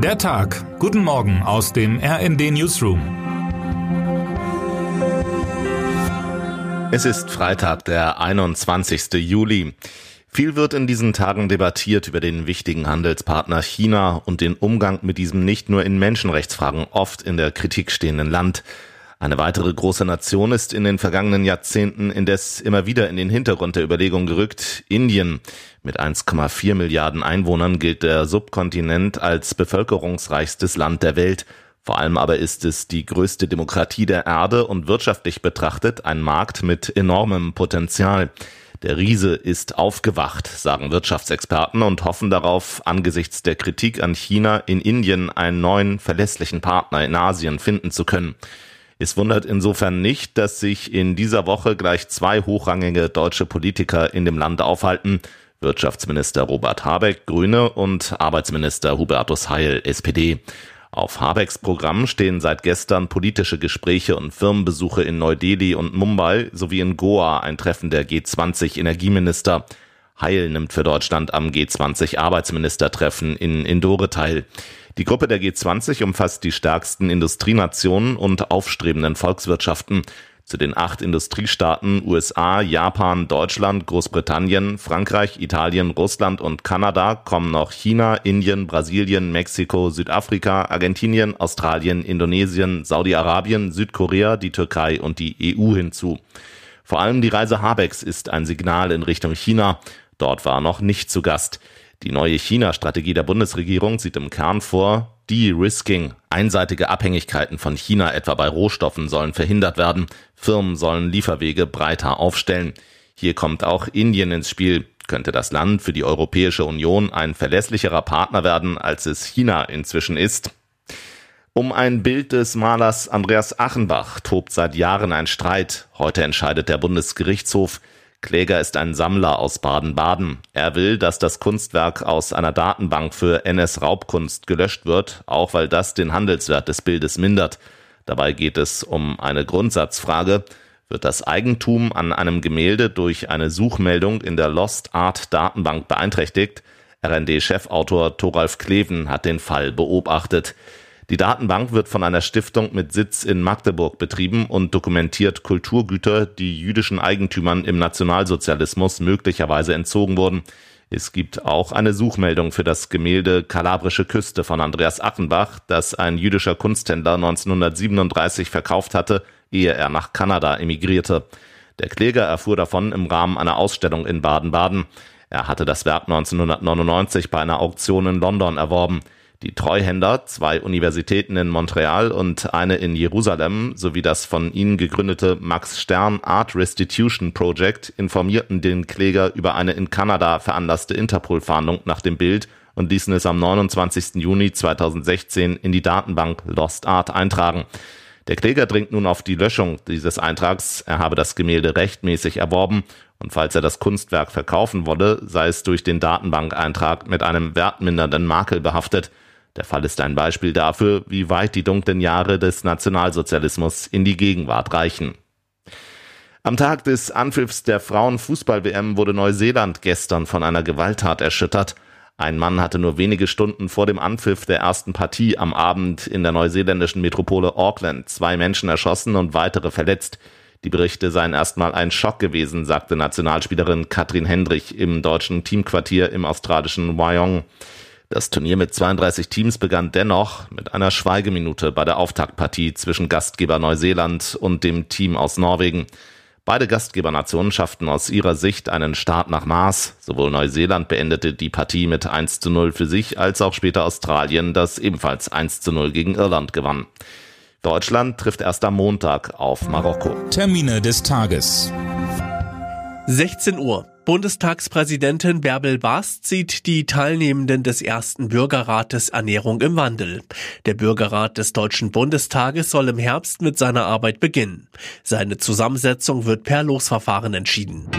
Der Tag. Guten Morgen aus dem RND Newsroom. Es ist Freitag, der 21. Juli. Viel wird in diesen Tagen debattiert über den wichtigen Handelspartner China und den Umgang mit diesem nicht nur in Menschenrechtsfragen oft in der Kritik stehenden Land. Eine weitere große Nation ist in den vergangenen Jahrzehnten indes immer wieder in den Hintergrund der Überlegung gerückt, Indien. Mit 1,4 Milliarden Einwohnern gilt der Subkontinent als bevölkerungsreichstes Land der Welt. Vor allem aber ist es die größte Demokratie der Erde und wirtschaftlich betrachtet ein Markt mit enormem Potenzial. Der Riese ist aufgewacht, sagen Wirtschaftsexperten und hoffen darauf, angesichts der Kritik an China in Indien einen neuen, verlässlichen Partner in Asien finden zu können. Es wundert insofern nicht, dass sich in dieser Woche gleich zwei hochrangige deutsche Politiker in dem Land aufhalten. Wirtschaftsminister Robert Habeck, Grüne und Arbeitsminister Hubertus Heil, SPD. Auf Habecks Programm stehen seit gestern politische Gespräche und Firmenbesuche in Neu-Delhi und Mumbai sowie in Goa ein Treffen der G20 Energieminister. Heil nimmt für Deutschland am G20 Arbeitsministertreffen in Indore teil. Die Gruppe der G20 umfasst die stärksten Industrienationen und aufstrebenden Volkswirtschaften. Zu den acht Industriestaaten USA, Japan, Deutschland, Großbritannien, Frankreich, Italien, Russland und Kanada kommen noch China, Indien, Brasilien, Mexiko, Südafrika, Argentinien, Australien, Indonesien, Saudi-Arabien, Südkorea, die Türkei und die EU hinzu. Vor allem die Reise Habecks ist ein Signal in Richtung China. Dort war noch nicht zu Gast. Die neue China-Strategie der Bundesregierung sieht im Kern vor, De-Risking. Einseitige Abhängigkeiten von China etwa bei Rohstoffen sollen verhindert werden. Firmen sollen Lieferwege breiter aufstellen. Hier kommt auch Indien ins Spiel. Könnte das Land für die Europäische Union ein verlässlicherer Partner werden, als es China inzwischen ist? Um ein Bild des Malers Andreas Achenbach tobt seit Jahren ein Streit. Heute entscheidet der Bundesgerichtshof. Kläger ist ein Sammler aus Baden-Baden. Er will, dass das Kunstwerk aus einer Datenbank für NS-Raubkunst gelöscht wird, auch weil das den Handelswert des Bildes mindert. Dabei geht es um eine Grundsatzfrage. Wird das Eigentum an einem Gemälde durch eine Suchmeldung in der Lost Art Datenbank beeinträchtigt? RND-Chefautor Thoralf Kleven hat den Fall beobachtet. Die Datenbank wird von einer Stiftung mit Sitz in Magdeburg betrieben und dokumentiert Kulturgüter, die jüdischen Eigentümern im Nationalsozialismus möglicherweise entzogen wurden. Es gibt auch eine Suchmeldung für das Gemälde Kalabrische Küste von Andreas Achenbach, das ein jüdischer Kunsthändler 1937 verkauft hatte, ehe er nach Kanada emigrierte. Der Kläger erfuhr davon im Rahmen einer Ausstellung in Baden-Baden. Er hatte das Werk 1999 bei einer Auktion in London erworben. Die Treuhänder, zwei Universitäten in Montreal und eine in Jerusalem sowie das von ihnen gegründete Max Stern Art Restitution Project informierten den Kläger über eine in Kanada veranlasste Interpol-Fahndung nach dem Bild und ließen es am 29. Juni 2016 in die Datenbank Lost Art eintragen. Der Kläger dringt nun auf die Löschung dieses Eintrags. Er habe das Gemälde rechtmäßig erworben und falls er das Kunstwerk verkaufen wolle, sei es durch den Datenbankeintrag mit einem wertmindernden Makel behaftet. Der Fall ist ein Beispiel dafür, wie weit die dunklen Jahre des Nationalsozialismus in die Gegenwart reichen. Am Tag des Anpfiffs der Frauenfußball-WM wurde Neuseeland gestern von einer Gewalttat erschüttert. Ein Mann hatte nur wenige Stunden vor dem Anpfiff der ersten Partie am Abend in der neuseeländischen Metropole Auckland zwei Menschen erschossen und weitere verletzt. Die Berichte seien erstmal ein Schock gewesen, sagte Nationalspielerin Katrin Hendrich im deutschen Teamquartier im australischen Wyong. Das Turnier mit 32 Teams begann dennoch mit einer Schweigeminute bei der Auftaktpartie zwischen Gastgeber Neuseeland und dem Team aus Norwegen. Beide Gastgebernationen schafften aus ihrer Sicht einen Start nach Maß. Sowohl Neuseeland beendete die Partie mit 1 zu 0 für sich, als auch später Australien, das ebenfalls 1 zu 0 gegen Irland gewann. Deutschland trifft erst am Montag auf Marokko. Termine des Tages. 16 Uhr. Bundestagspräsidentin Bärbel Baas zieht die Teilnehmenden des ersten Bürgerrates Ernährung im Wandel. Der Bürgerrat des Deutschen Bundestages soll im Herbst mit seiner Arbeit beginnen. Seine Zusammensetzung wird per Losverfahren entschieden.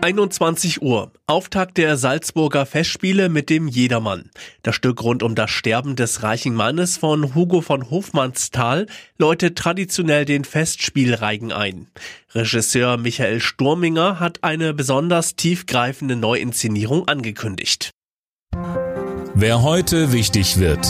21 Uhr. Auftakt der Salzburger Festspiele mit dem Jedermann. Das Stück rund um das Sterben des reichen Mannes von Hugo von Hofmannsthal läutet traditionell den Festspielreigen ein. Regisseur Michael Sturminger hat eine besonders tiefgreifende Neuinszenierung angekündigt. Wer heute wichtig wird.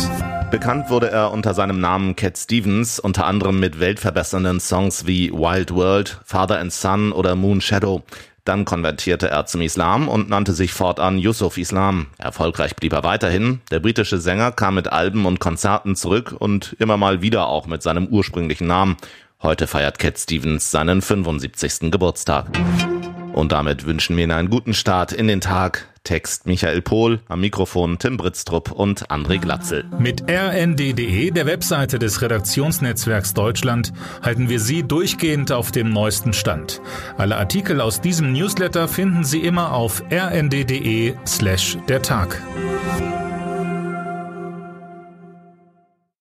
Bekannt wurde er unter seinem Namen Cat Stevens, unter anderem mit weltverbessernden Songs wie Wild World, Father and Son oder Moon Shadow. Dann konvertierte er zum Islam und nannte sich fortan Yusuf Islam. Erfolgreich blieb er weiterhin. Der britische Sänger kam mit Alben und Konzerten zurück und immer mal wieder auch mit seinem ursprünglichen Namen. Heute feiert Cat Stevens seinen 75. Geburtstag. Und damit wünschen wir Ihnen einen guten Start in den Tag. Text Michael Pohl, am Mikrofon Tim Britztrup und André Glatzel. Mit rnd.de, der Webseite des Redaktionsnetzwerks Deutschland, halten wir Sie durchgehend auf dem neuesten Stand. Alle Artikel aus diesem Newsletter finden Sie immer auf rnd.de slash der Tag.